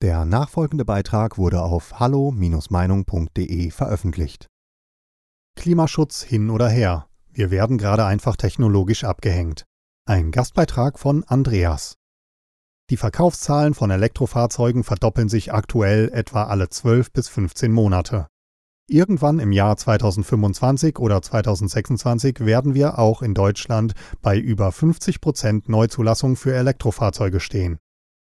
Der nachfolgende Beitrag wurde auf hallo-meinung.de veröffentlicht. Klimaschutz hin oder her. Wir werden gerade einfach technologisch abgehängt. Ein Gastbeitrag von Andreas. Die Verkaufszahlen von Elektrofahrzeugen verdoppeln sich aktuell etwa alle 12 bis 15 Monate. Irgendwann im Jahr 2025 oder 2026 werden wir auch in Deutschland bei über 50 Prozent Neuzulassung für Elektrofahrzeuge stehen.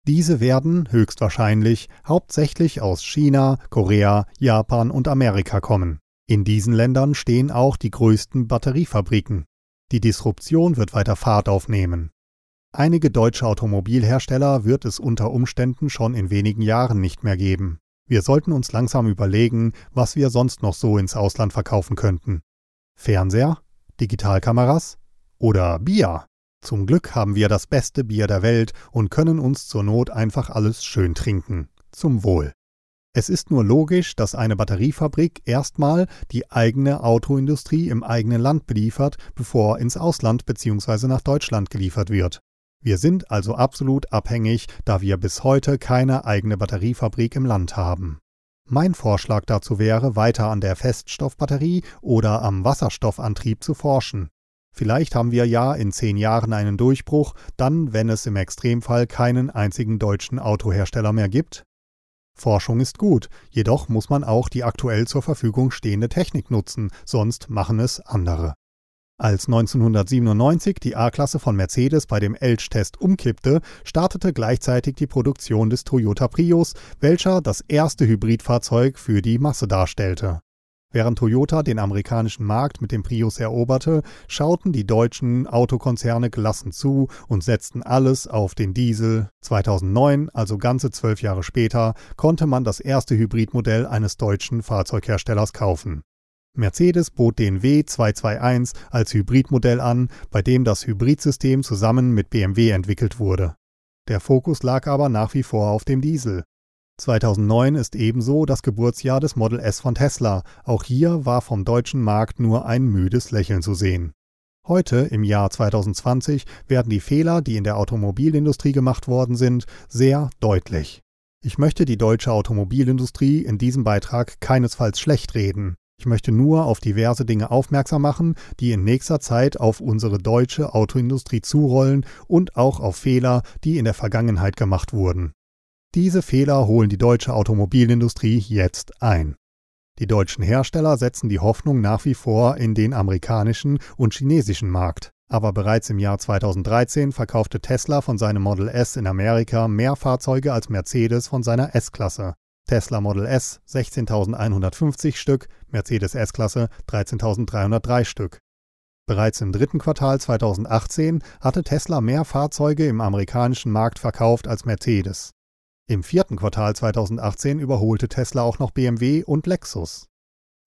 Diese werden höchstwahrscheinlich hauptsächlich aus China, Korea, Japan und Amerika kommen. In diesen Ländern stehen auch die größten Batteriefabriken. Die Disruption wird weiter Fahrt aufnehmen. Einige deutsche Automobilhersteller wird es unter Umständen schon in wenigen Jahren nicht mehr geben. Wir sollten uns langsam überlegen, was wir sonst noch so ins Ausland verkaufen könnten. Fernseher? Digitalkameras? Oder Bier? Zum Glück haben wir das beste Bier der Welt und können uns zur Not einfach alles schön trinken. Zum Wohl. Es ist nur logisch, dass eine Batteriefabrik erstmal die eigene Autoindustrie im eigenen Land beliefert, bevor ins Ausland bzw. nach Deutschland geliefert wird. Wir sind also absolut abhängig, da wir bis heute keine eigene Batteriefabrik im Land haben. Mein Vorschlag dazu wäre, weiter an der Feststoffbatterie oder am Wasserstoffantrieb zu forschen. Vielleicht haben wir ja in zehn Jahren einen Durchbruch, dann, wenn es im Extremfall keinen einzigen deutschen Autohersteller mehr gibt. Forschung ist gut, jedoch muss man auch die aktuell zur Verfügung stehende Technik nutzen, sonst machen es andere. Als 1997 die A-Klasse von Mercedes bei dem Elch-Test umkippte, startete gleichzeitig die Produktion des Toyota Prius, welcher das erste Hybridfahrzeug für die Masse darstellte. Während Toyota den amerikanischen Markt mit dem Prius eroberte, schauten die deutschen Autokonzerne gelassen zu und setzten alles auf den Diesel. 2009, also ganze zwölf Jahre später, konnte man das erste Hybridmodell eines deutschen Fahrzeugherstellers kaufen. Mercedes bot den W221 als Hybridmodell an, bei dem das Hybridsystem zusammen mit BMW entwickelt wurde. Der Fokus lag aber nach wie vor auf dem Diesel. 2009 ist ebenso das Geburtsjahr des Model S von Tesla. Auch hier war vom deutschen Markt nur ein müdes Lächeln zu sehen. Heute, im Jahr 2020, werden die Fehler, die in der Automobilindustrie gemacht worden sind, sehr deutlich. Ich möchte die deutsche Automobilindustrie in diesem Beitrag keinesfalls schlecht reden. Ich möchte nur auf diverse Dinge aufmerksam machen, die in nächster Zeit auf unsere deutsche Autoindustrie zurollen und auch auf Fehler, die in der Vergangenheit gemacht wurden. Diese Fehler holen die deutsche Automobilindustrie jetzt ein. Die deutschen Hersteller setzen die Hoffnung nach wie vor in den amerikanischen und chinesischen Markt. Aber bereits im Jahr 2013 verkaufte Tesla von seinem Model S in Amerika mehr Fahrzeuge als Mercedes von seiner S-Klasse. Tesla Model S 16.150 Stück, Mercedes S-Klasse 13.303 Stück. Bereits im dritten Quartal 2018 hatte Tesla mehr Fahrzeuge im amerikanischen Markt verkauft als Mercedes. Im vierten Quartal 2018 überholte Tesla auch noch BMW und Lexus.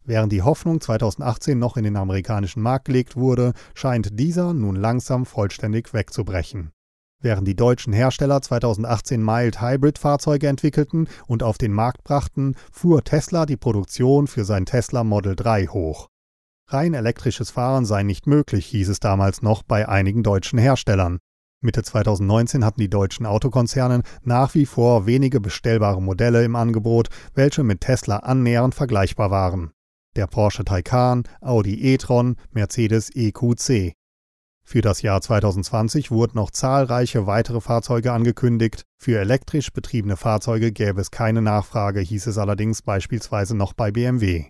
Während die Hoffnung 2018 noch in den amerikanischen Markt gelegt wurde, scheint dieser nun langsam vollständig wegzubrechen. Während die deutschen Hersteller 2018 Mild Hybrid Fahrzeuge entwickelten und auf den Markt brachten, fuhr Tesla die Produktion für sein Tesla Model 3 hoch. Rein elektrisches Fahren sei nicht möglich, hieß es damals noch bei einigen deutschen Herstellern. Mitte 2019 hatten die deutschen Autokonzerne nach wie vor wenige bestellbare Modelle im Angebot, welche mit Tesla annähernd vergleichbar waren. Der Porsche Taycan, Audi e-tron, Mercedes EQC. Für das Jahr 2020 wurden noch zahlreiche weitere Fahrzeuge angekündigt. Für elektrisch betriebene Fahrzeuge gäbe es keine Nachfrage, hieß es allerdings beispielsweise noch bei BMW.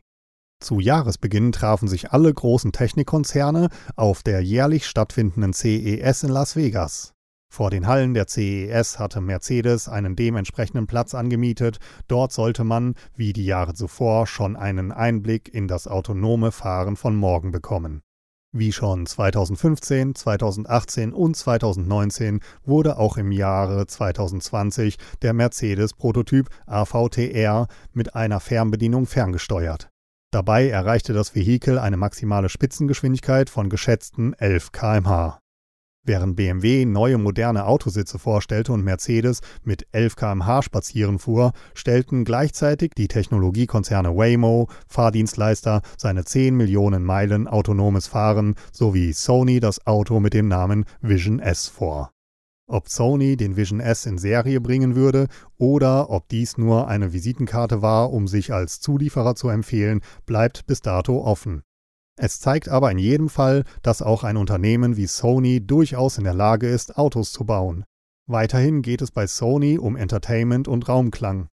Zu Jahresbeginn trafen sich alle großen Technikkonzerne auf der jährlich stattfindenden CES in Las Vegas. Vor den Hallen der CES hatte Mercedes einen dementsprechenden Platz angemietet. Dort sollte man, wie die Jahre zuvor, schon einen Einblick in das autonome Fahren von morgen bekommen. Wie schon 2015, 2018 und 2019 wurde auch im Jahre 2020 der Mercedes-Prototyp AVTR mit einer Fernbedienung ferngesteuert. Dabei erreichte das Vehikel eine maximale Spitzengeschwindigkeit von geschätzten 11 km/h. Während BMW neue moderne Autositze vorstellte und Mercedes mit 11 km/h spazieren fuhr, stellten gleichzeitig die Technologiekonzerne Waymo, Fahrdienstleister, seine 10 Millionen Meilen autonomes Fahren sowie Sony das Auto mit dem Namen Vision S vor Ob Sony den Vision S in Serie bringen würde oder ob dies nur eine Visitenkarte war, um sich als Zulieferer zu empfehlen, bleibt bis dato offen. Es zeigt aber in jedem Fall, dass auch ein Unternehmen wie Sony durchaus in der Lage ist, Autos zu bauen. Weiterhin geht es bei Sony um Entertainment und Raumklang.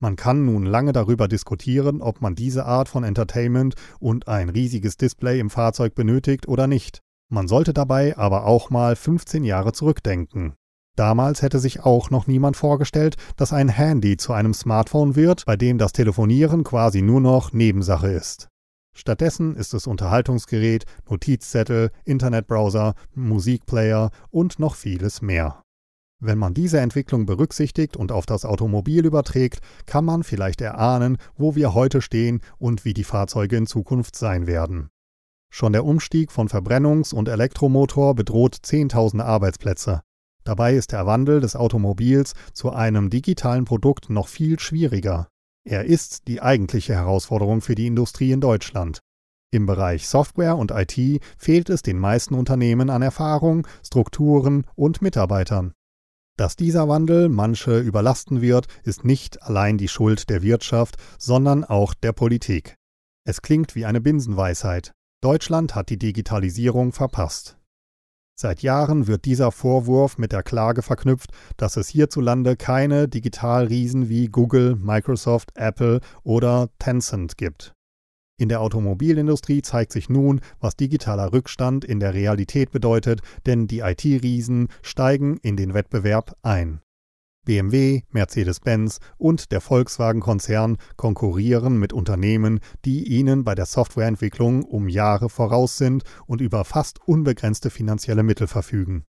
Man kann nun lange darüber diskutieren, ob man diese Art von Entertainment und ein riesiges Display im Fahrzeug benötigt oder nicht. Man sollte dabei aber auch mal 15 Jahre zurückdenken. Damals hätte sich auch noch niemand vorgestellt, dass ein Handy zu einem Smartphone wird, bei dem das Telefonieren quasi nur noch Nebensache ist. Stattdessen ist es Unterhaltungsgerät, Notizzettel, Internetbrowser, Musikplayer und noch vieles mehr. Wenn man diese Entwicklung berücksichtigt und auf das Automobil überträgt, kann man vielleicht erahnen, wo wir heute stehen und wie die Fahrzeuge in Zukunft sein werden. Schon der Umstieg von Verbrennungs- und Elektromotor bedroht Zehntausende Arbeitsplätze. Dabei ist der Wandel des Automobils zu einem digitalen Produkt noch viel schwieriger. Er ist die eigentliche Herausforderung für die Industrie in Deutschland. Im Bereich Software und IT fehlt es den meisten Unternehmen an Erfahrung, Strukturen und Mitarbeitern. Dass dieser Wandel manche überlasten wird, ist nicht allein die Schuld der Wirtschaft, sondern auch der Politik. Es klingt wie eine Binsenweisheit. Deutschland hat die Digitalisierung verpasst. Seit Jahren wird dieser Vorwurf mit der Klage verknüpft, dass es hierzulande keine Digitalriesen wie Google, Microsoft, Apple oder Tencent gibt. In der Automobilindustrie zeigt sich nun, was digitaler Rückstand in der Realität bedeutet, denn die IT-Riesen steigen in den Wettbewerb ein. BMW, Mercedes-Benz und der Volkswagen-Konzern konkurrieren mit Unternehmen, die ihnen bei der Softwareentwicklung um Jahre voraus sind und über fast unbegrenzte finanzielle Mittel verfügen.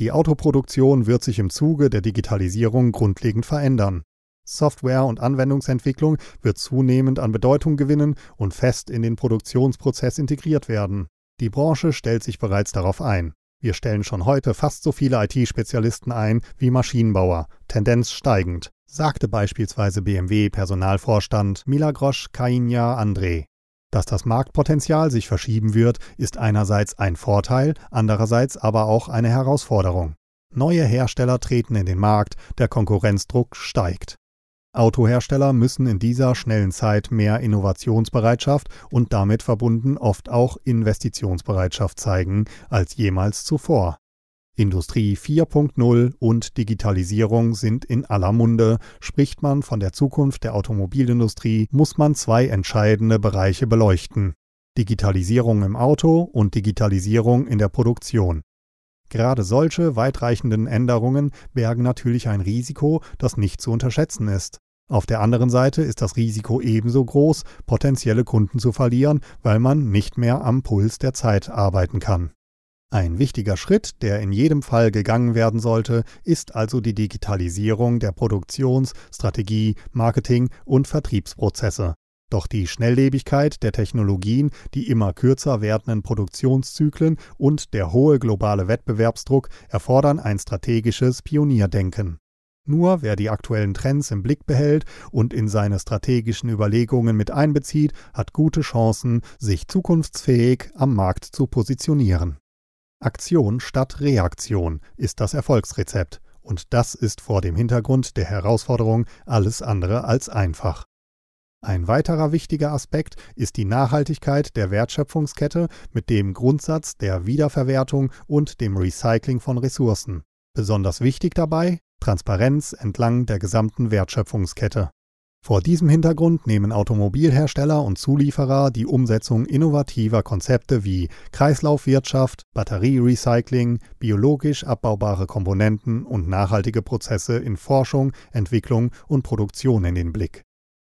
Die Autoproduktion wird sich im Zuge der Digitalisierung grundlegend verändern. Software- und Anwendungsentwicklung wird zunehmend an Bedeutung gewinnen und fest in den Produktionsprozess integriert werden. Die Branche stellt sich bereits darauf ein. Wir stellen schon heute fast so viele IT-Spezialisten ein wie Maschinenbauer, Tendenz steigend, sagte beispielsweise BMW-Personalvorstand Milagros Kainja André. Dass das Marktpotenzial sich verschieben wird, ist einerseits ein Vorteil, andererseits aber auch eine Herausforderung. Neue Hersteller treten in den Markt, der Konkurrenzdruck steigt. Autohersteller müssen in dieser schnellen Zeit mehr Innovationsbereitschaft und damit verbunden oft auch Investitionsbereitschaft zeigen als jemals zuvor. Industrie 4.0 und Digitalisierung sind in aller Munde. Spricht man von der Zukunft der Automobilindustrie, muss man zwei entscheidende Bereiche beleuchten. Digitalisierung im Auto und Digitalisierung in der Produktion. Gerade solche weitreichenden Änderungen bergen natürlich ein Risiko, das nicht zu unterschätzen ist. Auf der anderen Seite ist das Risiko ebenso groß, potenzielle Kunden zu verlieren, weil man nicht mehr am Puls der Zeit arbeiten kann. Ein wichtiger Schritt, der in jedem Fall gegangen werden sollte, ist also die Digitalisierung der Produktions-, Strategie-, Marketing- und Vertriebsprozesse. Doch die Schnelllebigkeit der Technologien, die immer kürzer werdenden Produktionszyklen und der hohe globale Wettbewerbsdruck erfordern ein strategisches Pionierdenken. Nur wer die aktuellen Trends im Blick behält und in seine strategischen Überlegungen mit einbezieht, hat gute Chancen, sich zukunftsfähig am Markt zu positionieren. Aktion statt Reaktion ist das Erfolgsrezept, und das ist vor dem Hintergrund der Herausforderung alles andere als einfach. Ein weiterer wichtiger Aspekt ist die Nachhaltigkeit der Wertschöpfungskette mit dem Grundsatz der Wiederverwertung und dem Recycling von Ressourcen. Besonders wichtig dabei Transparenz entlang der gesamten Wertschöpfungskette. Vor diesem Hintergrund nehmen Automobilhersteller und Zulieferer die Umsetzung innovativer Konzepte wie Kreislaufwirtschaft, Batterierecycling, biologisch abbaubare Komponenten und nachhaltige Prozesse in Forschung, Entwicklung und Produktion in den Blick.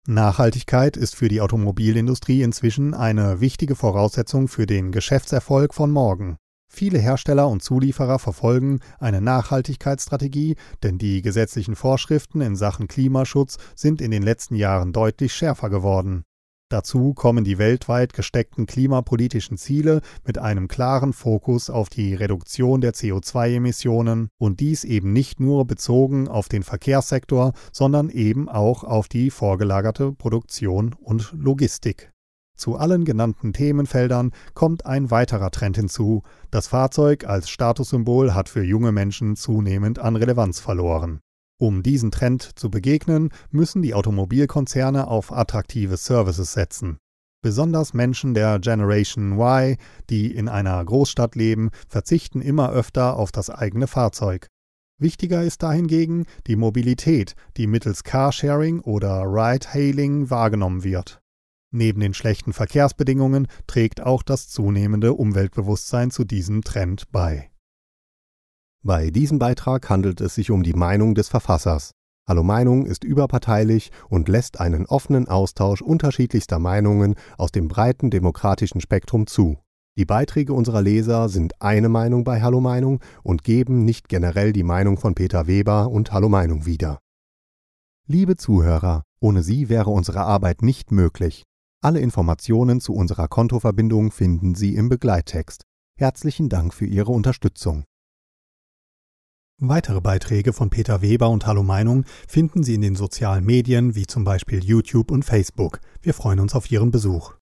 Nachhaltigkeit ist für die Automobilindustrie inzwischen eine wichtige Voraussetzung für den Geschäftserfolg von morgen. Viele Hersteller und Zulieferer verfolgen eine Nachhaltigkeitsstrategie, denn die gesetzlichen Vorschriften in Sachen Klimaschutz sind in den letzten Jahren deutlich schärfer geworden. Dazu kommen die weltweit gesteckten klimapolitischen Ziele mit einem klaren Fokus auf die Reduktion der CO2-Emissionen und dies eben nicht nur bezogen auf den Verkehrssektor, sondern eben auch auf die vorgelagerte Produktion und Logistik. Zu allen genannten Themenfeldern kommt ein weiterer Trend hinzu. Das Fahrzeug als Statussymbol hat für junge Menschen zunehmend an Relevanz verloren. Um diesen Trend zu begegnen, müssen die Automobilkonzerne auf attraktive Services setzen. Besonders Menschen der Generation Y, die in einer Großstadt leben, verzichten immer öfter auf das eigene Fahrzeug. Wichtiger ist dahingegen die Mobilität, die mittels Carsharing oder Ride-Hailing wahrgenommen wird. Neben den schlechten Verkehrsbedingungen trägt auch das zunehmende Umweltbewusstsein zu diesem Trend bei. Bei diesem Beitrag handelt es sich um die Meinung des Verfassers. Hallo Meinung ist überparteilich und lässt einen offenen Austausch unterschiedlichster Meinungen aus dem breiten demokratischen Spektrum zu. Die Beiträge unserer Leser sind eine Meinung bei Hallo Meinung und geben nicht generell die Meinung von Peter Weber und Hallo Meinung wieder. Liebe Zuhörer, ohne Sie wäre unsere Arbeit nicht möglich. Alle Informationen zu unserer Kontoverbindung finden Sie im Begleittext. Herzlichen Dank für Ihre Unterstützung. Weitere Beiträge von Peter Weber und Hallo Meinung finden Sie in den sozialen Medien wie zum Beispiel YouTube und Facebook. Wir freuen uns auf Ihren Besuch.